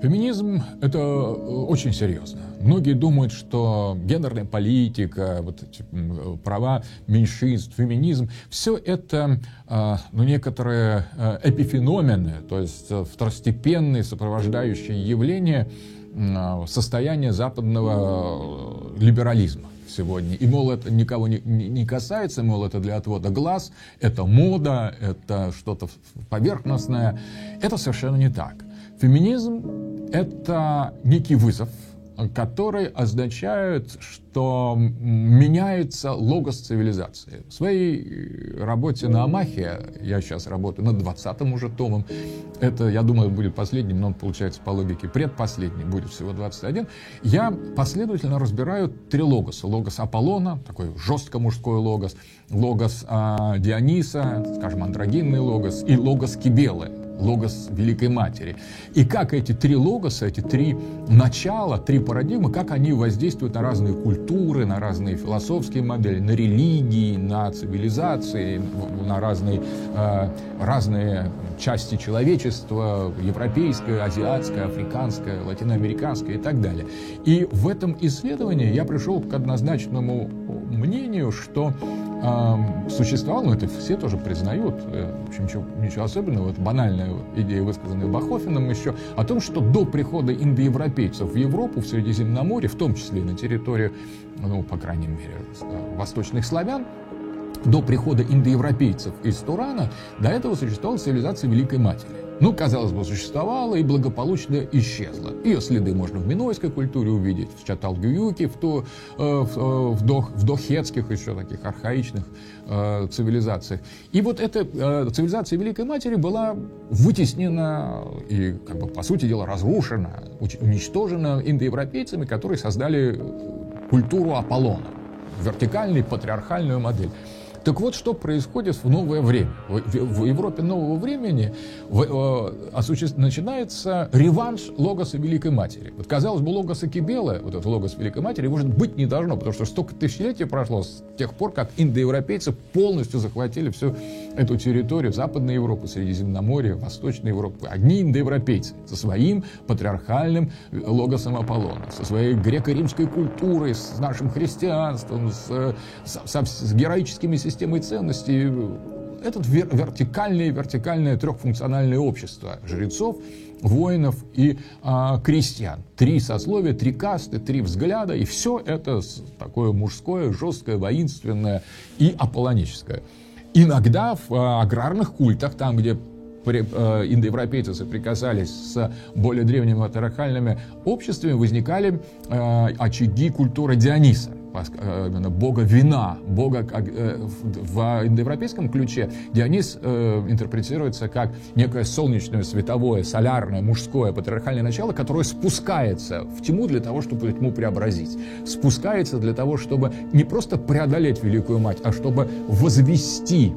Феминизм — это очень серьезно. Многие думают, что гендерная политика, вот эти права меньшинств, феминизм — все это а, ну, некоторые эпифеномены, то есть э, второстепенные сопровождающие явления а, состояния западного э, либерализма сегодня. И, мол, это никого не касается, мол, это для отвода глаз, это мода, это что-то поверхностное. Это совершенно не так. Феминизм — это некий вызов, который означает, что меняется логос цивилизации. В своей работе на Амахе, я сейчас работаю над 20-м уже томом, это, я думаю, будет последним, но он получается по логике предпоследний, будет всего 21, я последовательно разбираю три логоса. Логос Аполлона, такой жестко мужской логос, логос а, Диониса, скажем, андрогинный логос, и логос Кибелы, логос Великой Матери. И как эти три логоса, эти три начала, три парадигмы, как они воздействуют на разные культуры, на разные философские модели, на религии, на цивилизации, на разные, э, разные части человечества, европейское, азиатское, африканское, латиноамериканское и так далее. И в этом исследовании я пришел к однозначному мнению, что существовал, но это все тоже признают, э, в общем, ничего, ничего особенного, это банальная идея, высказанная Бахофином еще, о том, что до прихода индоевропейцев в Европу, в Средиземноморье, в том числе и на территории, ну, по крайней мере, э, восточных славян, до прихода индоевропейцев из Турана, до этого существовала цивилизация Великой Матери. Ну, казалось бы, существовала и благополучно исчезла. Ее следы можно в минойской культуре увидеть, в Чаталгююке, в, то, э, в, э, в, дох, в дохетских еще таких архаичных э, цивилизациях. И вот эта э, цивилизация Великой Матери была вытеснена и, как бы, по сути дела, разрушена, уничтожена индоевропейцами, которые создали культуру Аполлона, вертикальную патриархальную модель. Так вот, что происходит в новое время. В, Европе нового времени э, начинается реванш логоса Великой Матери. Вот, казалось бы, логоса Кибела, вот этот логос Великой Матери, может быть не должно, потому что столько тысячелетий прошло с тех пор, как индоевропейцы полностью захватили всю эту территорию Западной Европы, Средиземноморья, Восточной Европы. Одни индоевропейцы со своим патриархальным логосом Аполлона, со своей греко-римской культурой, с нашим христианством, с, с, с героическими системой ценностей. Это вертикальное, вертикальное трехфункциональное общество жрецов, воинов и а, крестьян. Три сословия, три касты, три взгляда, и все это такое мужское, жесткое, воинственное и аполлоническое. Иногда в а, аграрных культах, там, где индоевропейцы соприкасались с более древними патриархальными обществами, возникали а, очаги культуры Диониса. Э, именно бога вина, бога э, в индоевропейском ключе Дионис э, интерпретируется как некое солнечное, световое, солярное, мужское, патриархальное начало, которое спускается в тьму для того, чтобы тьму преобразить. Спускается для того, чтобы не просто преодолеть Великую Мать, а чтобы возвести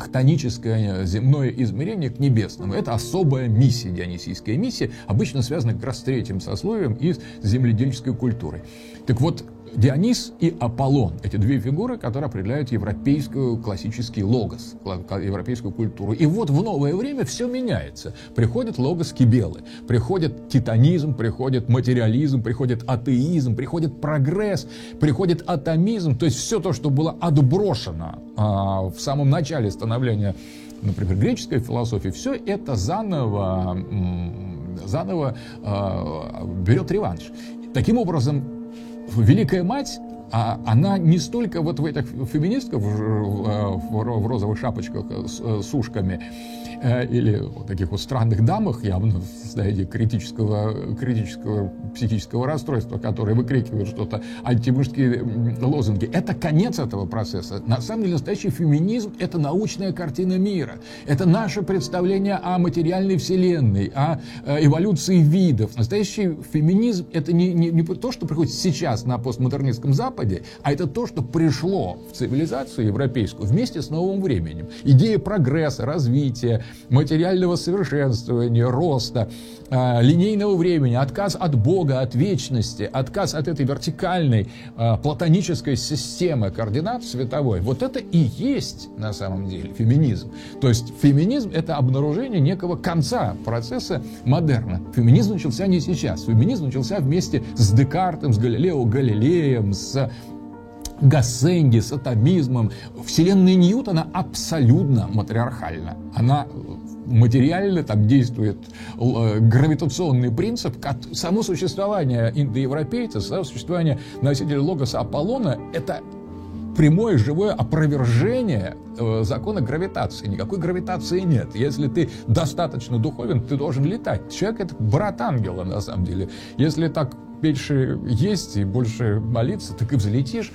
хтоническое земное измерение к небесному. Это особая миссия, дионисийская миссия, обычно связана как раз с третьим сословием и с земледельческой культурой. Так вот, Дионис и Аполлон – эти две фигуры, которые определяют европейскую классический логос, европейскую культуру. И вот в новое время все меняется. Приходит логос Кибелы, приходит титанизм, приходит материализм, приходит атеизм, приходит прогресс, приходит атомизм, то есть все то, что было отброшено а, в самом начале становления например, греческой философии, все это заново, заново э, берет реванш. Таким образом, Великая Мать а она не столько вот в этих феминистках в, в, в розовых шапочках с, с ушками э, или вот таких вот странных дамах, явно в состоянии критического, критического психического расстройства, которые выкрикивают что-то, антимужские лозунги. Это конец этого процесса. На самом деле настоящий феминизм – это научная картина мира. Это наше представление о материальной вселенной, о э, эволюции видов. Настоящий феминизм – это не, не, не то, что приходит сейчас на постмодернистском Западе, а это то, что пришло в цивилизацию европейскую вместе с новым временем. Идея прогресса, развития, материального совершенствования, роста, э, линейного времени, отказ от Бога, от вечности, отказ от этой вертикальной э, платонической системы координат световой, вот это и есть на самом деле феминизм. То есть феминизм – это обнаружение некого конца процесса модерна. Феминизм начался не сейчас. Феминизм начался вместе с Декартом, с Галилео Галилеем, с Гассенги, с атомизмом. Вселенная Ньютона абсолютно матриархальна. Она материально там действует э, гравитационный принцип, как само существование индоевропейца, само существование носителя логоса Аполлона – это прямое живое опровержение э, закона гравитации. Никакой гравитации нет. Если ты достаточно духовен, ты должен летать. Человек — это брат ангела, на самом деле. Если так меньше есть и больше молиться, так и взлетишь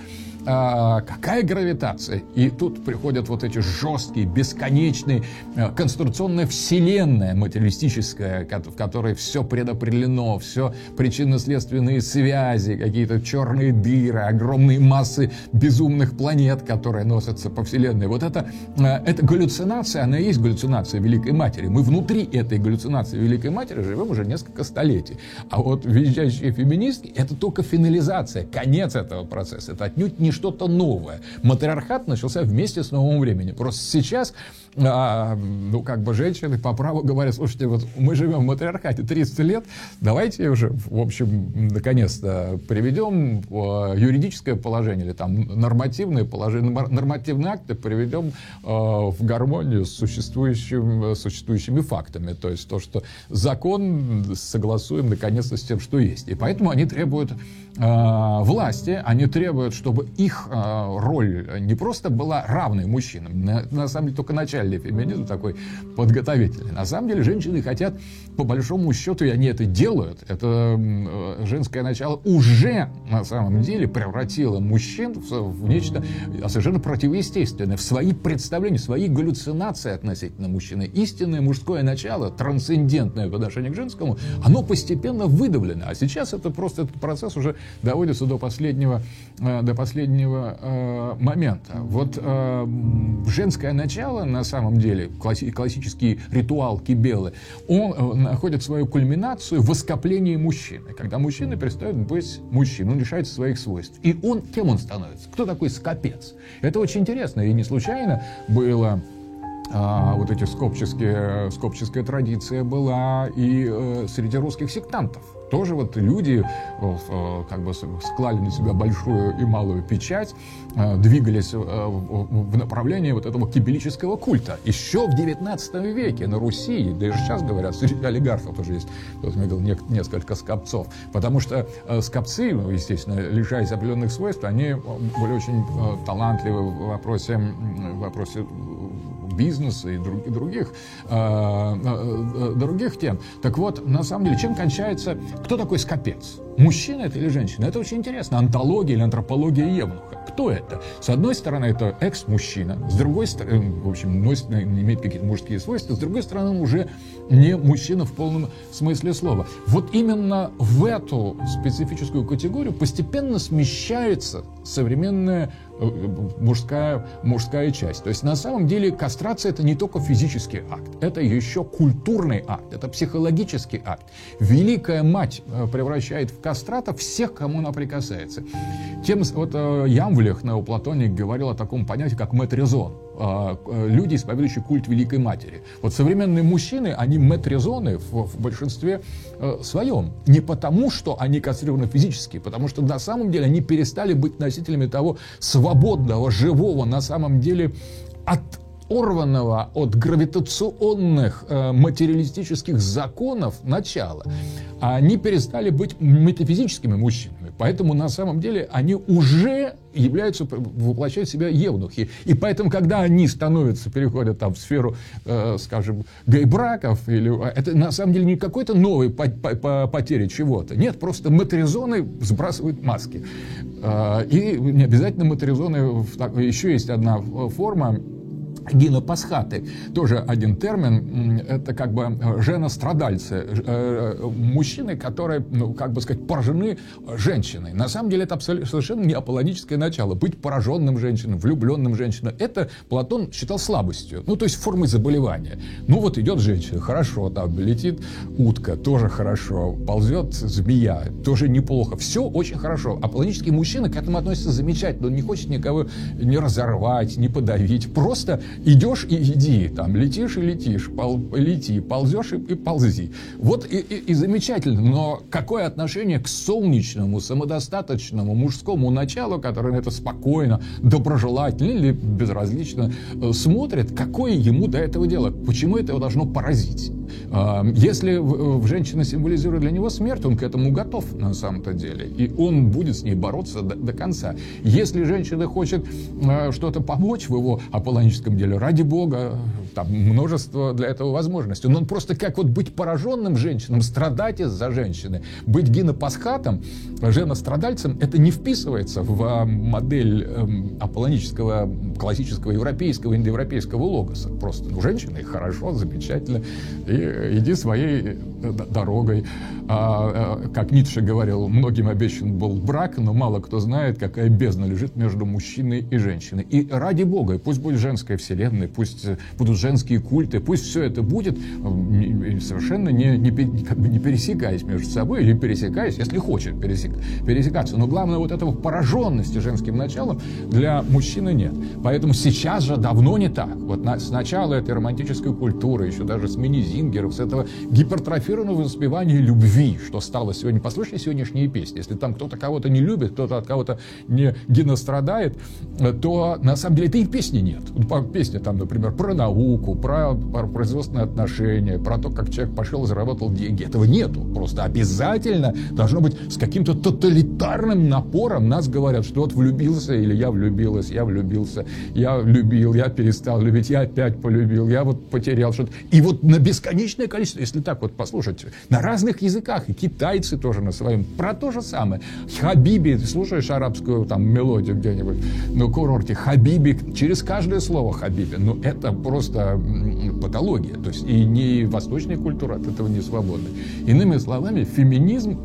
а, какая гравитация? И тут приходят вот эти жесткие, бесконечные, а, конструкционная вселенная материалистическая, в которой все предопределено, все причинно-следственные связи, какие-то черные дыры, огромные массы безумных планет, которые носятся по вселенной. Вот это, а, это галлюцинация, она и есть галлюцинация Великой Матери. Мы внутри этой галлюцинации Великой Матери живем уже несколько столетий. А вот визжащие феминистки — это только финализация, конец этого процесса. Это отнюдь не что-то новое. Матриархат начался вместе с новым временем. Просто сейчас, а, ну, как бы женщины по праву говорят, слушайте, вот мы живем в матриархате 30 лет, давайте уже, в общем, наконец-то приведем а, юридическое положение или там нормативное положение, нормативные акты приведем а, в гармонию с существующим, существующими фактами. То есть то, что закон согласуем наконец-то с тем, что есть. И поэтому они требуют власти, они требуют, чтобы их а, роль не просто была равной мужчинам, на, самом деле только начальный феминизм такой подготовительный. На самом деле женщины хотят, по большому счету, и они это делают, это э, женское начало уже на самом деле превратило мужчин в, в нечто совершенно противоестественное, в свои представления, в свои галлюцинации относительно мужчины. Истинное мужское начало, трансцендентное по отношению к женскому, оно постепенно выдавлено. А сейчас это просто этот процесс уже доводится до последнего, э, до последнего э, момента. Вот э, женское начало, на самом деле, классический ритуал Кибелы, он находит свою кульминацию в оскоплении мужчины. Когда мужчина перестает быть мужчиной, он лишается своих свойств. И он, кем он становится? Кто такой скопец? Это очень интересно, и не случайно было а, вот эти скопческие, скопческая традиция была и э, среди русских сектантов тоже вот люди э, как бы склали на себя большую и малую печать, э, двигались э, в направлении вот этого кибелического культа. Еще в 19 веке на Руси, да и сейчас говорят, среди олигархов тоже есть, вот я говорил, несколько скопцов, потому что скопцы, ну, естественно, лишаясь определенных свойств, они были очень талантливы в вопросе, в вопросе бизнеса и других, других тем. Так вот, на самом деле, чем кончается кто такой скопец? Мужчина это или женщина? Это очень интересно. Антология или антропология Евнуха. Кто это? С одной стороны, это экс-мужчина. С другой стороны, в общем, носит, имеет какие-то мужские свойства. С другой стороны, он уже не мужчина в полном смысле слова. Вот именно в эту специфическую категорию постепенно смещается современная э, мужская, мужская часть. То есть на самом деле кастрация это не только физический акт, это еще культурный акт, это психологический акт. Великая мать э, превращает в кастрата всех, кому она прикасается. Тем, вот э, Ямвлях, неоплатоник, говорил о таком понятии, как метризон. Люди, исповедующие культ Великой Матери. Вот современные мужчины, они метризоны в, в большинстве своем. Не потому, что они кастрированы физически, потому что на самом деле они перестали быть носителями того свободного, живого, на самом деле оторванного от гравитационных э, материалистических законов начала, они перестали быть метафизическими мужчинами. Поэтому на самом деле они уже являются, воплощают в себя евнухи. И поэтому, когда они становятся, переходят там в сферу, э, скажем, гей-браков, или, это на самом деле не какой-то новый по, по, по потеря чего-то. Нет, просто матризоны сбрасывают маски. Э, и не обязательно матризоны, еще есть одна форма гинопасхаты, тоже один термин, это как бы э, женострадальцы, э, э, мужчины, которые, ну, как бы сказать, поражены женщиной. На самом деле это абсолютно, совершенно не аполлоническое начало. Быть пораженным женщиной, влюбленным женщиной, это Платон считал слабостью, ну, то есть формой заболевания. Ну, вот идет женщина, хорошо, там летит утка, тоже хорошо, ползет змея, тоже неплохо, все очень хорошо. Аполлонический мужчина к этому относится замечательно, он не хочет никого не разорвать, не подавить, просто идешь и иди, там, летишь и летишь, пол, лети, ползешь и, и ползи. Вот и, и, и замечательно, но какое отношение к солнечному, самодостаточному мужскому началу, которое это спокойно, доброжелательно или безразлично э, смотрит, какое ему до этого дело? Почему это его должно поразить? Если женщина символизирует для него смерть, он к этому готов на самом-то деле. И он будет с ней бороться до, до конца. Если женщина хочет а, что-то помочь в его аполлоническом деле, ради бога, там множество для этого возможностей. Но он просто как вот быть пораженным женщинам, страдать из-за женщины, быть гинопасхатом, женострадальцем, это не вписывается в а, модель эм, аполлонического, классического европейского, индоевропейского логоса. Просто ну, женщины хорошо, замечательно. И иди своей э, дорогой. А, а, как Ницше говорил, многим обещан был брак, но мало кто знает, какая бездна лежит между мужчиной и женщиной. И ради Бога, пусть будет женская вселенная, пусть будут женские культы, пусть все это будет э, совершенно не, не, не пересекаясь между собой, или пересекаясь, если хочет пересек, пересекаться. Но главное, вот этого пораженности женским началом для мужчины нет. Поэтому сейчас же давно не так. Вот на, с начала этой романтической культуры, еще даже с мини Зингеров, с этого гипертрофированного воспевания любви, что стало сегодня. Послушайте сегодняшние песни. Если там кто-то кого-то не любит, кто-то от кого-то не генострадает, то на самом деле это и песни нет. Песни там, например, про науку, про, про производственные отношения, про то, как человек пошел и заработал деньги. Этого нету. Просто обязательно должно быть с каким-то тоталитарным напором нас говорят, что вот влюбился или я влюбилась, я влюбился, я любил, я перестал любить, я опять полюбил, я вот потерял что-то. И вот на бесконечное количество, если так вот послушать, на разных языках, и китайцы тоже на своем, про то же самое. Хабиби, ты слушаешь арабскую там мелодию где-нибудь на курорте, Хабиби, через каждое слово Хабиби, ну это просто патология, то есть и не восточная культура от этого не свободна. Иными словами, феминизм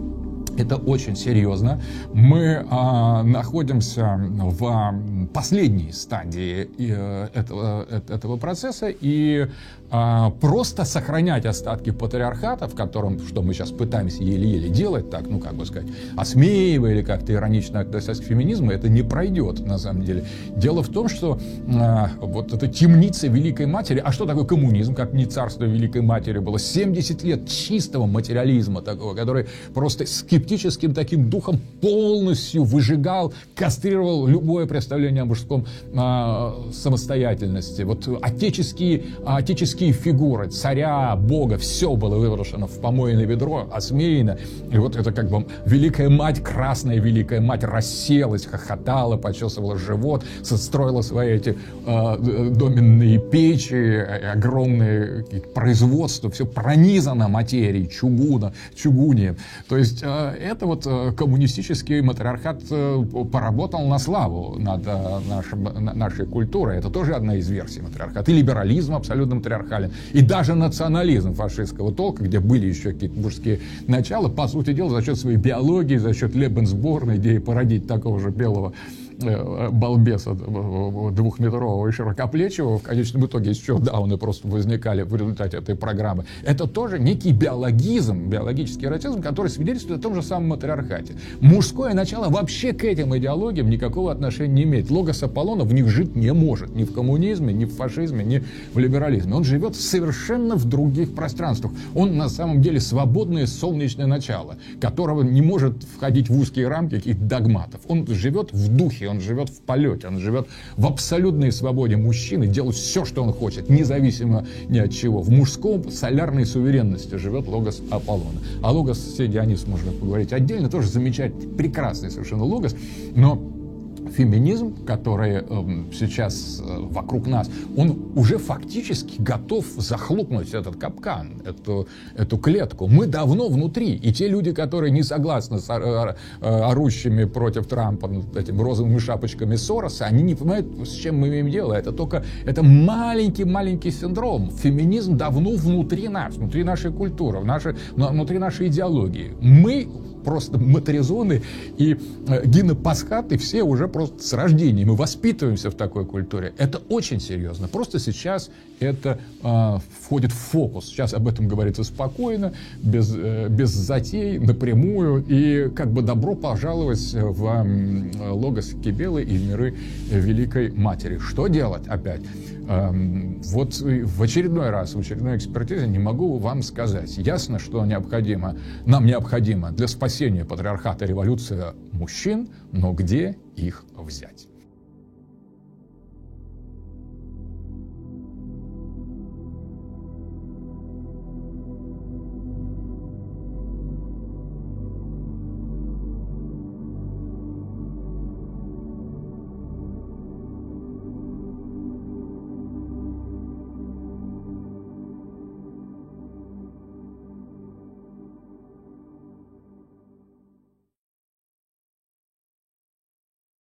это очень серьезно. Мы а, находимся в последней стадии э, этого, э, этого процесса, и а, просто сохранять остатки патриархата, в котором, что мы сейчас пытаемся еле-еле делать, так, ну, как бы сказать, осмеивая или как-то иронично относясь к феминизму, это не пройдет, на самом деле. Дело в том, что а, вот эта темница Великой Матери, а что такое коммунизм, как не царство Великой Матери было, 70 лет чистого материализма такого, который просто скептическим таким духом полностью выжигал, кастрировал любое представление о мужском а, самостоятельности. Вот отеческие, отеческие фигуры, царя, бога, все было выброшено в помойное ведро, осмеяно. И вот это как бы великая мать, красная великая мать расселась, хохотала, почесывала живот, строила свои эти э, доменные печи, огромные производства, все пронизано материей, чугуна, чугунием. То есть э, это вот э, коммунистический матриархат э, поработал на славу над нашим, нашей культурой. Это тоже одна из версий матриархата. И либерализм абсолютно матриархат патриархален. И даже национализм фашистского толка, где были еще какие-то мужские начала, по сути дела, за счет своей биологии, за счет Лебенсборна, идеи породить такого же белого балбеса двухметрового и широкоплечего, в конечном итоге из чего дауны просто возникали в результате этой программы, это тоже некий биологизм, биологический эротизм, который свидетельствует о том же самом матриархате. Мужское начало вообще к этим идеологиям никакого отношения не имеет. Логос Аполлона в них жить не может. Ни в коммунизме, ни в фашизме, ни в либерализме. Он живет совершенно в других пространствах. Он на самом деле свободное солнечное начало, которого не может входить в узкие рамки каких-то догматов. Он живет в духе, он живет в полете, он живет в абсолютной свободе мужчины, делать все, что он хочет, независимо ни от чего. В мужском солярной суверенности живет логос Аполлона. А логос Дионис можно поговорить отдельно, тоже замечательный, прекрасный совершенно логос, но феминизм, который эм, сейчас э, вокруг нас, он уже фактически готов захлопнуть этот капкан, эту, эту клетку. Мы давно внутри. И те люди, которые не согласны с э, э, орущими против Трампа этими розовыми шапочками Сороса, они не понимают, с чем мы имеем дело. Это только это маленький-маленький синдром. Феминизм давно внутри нас, внутри нашей культуры, внутри нашей идеологии. Мы просто моторизоны и э, и все уже просто с рождения. Мы воспитываемся в такой культуре. Это очень серьезно. Просто сейчас это э, входит в фокус. Сейчас об этом говорится спокойно, без, э, без затей, напрямую. И как бы добро пожаловать в э, Логос Кибелы и миры Великой Матери. Что делать опять? Эм, вот в очередной раз, в очередной экспертизе не могу вам сказать. Ясно, что необходимо, нам необходимо для спасения патриархата революция мужчин, но где их взять?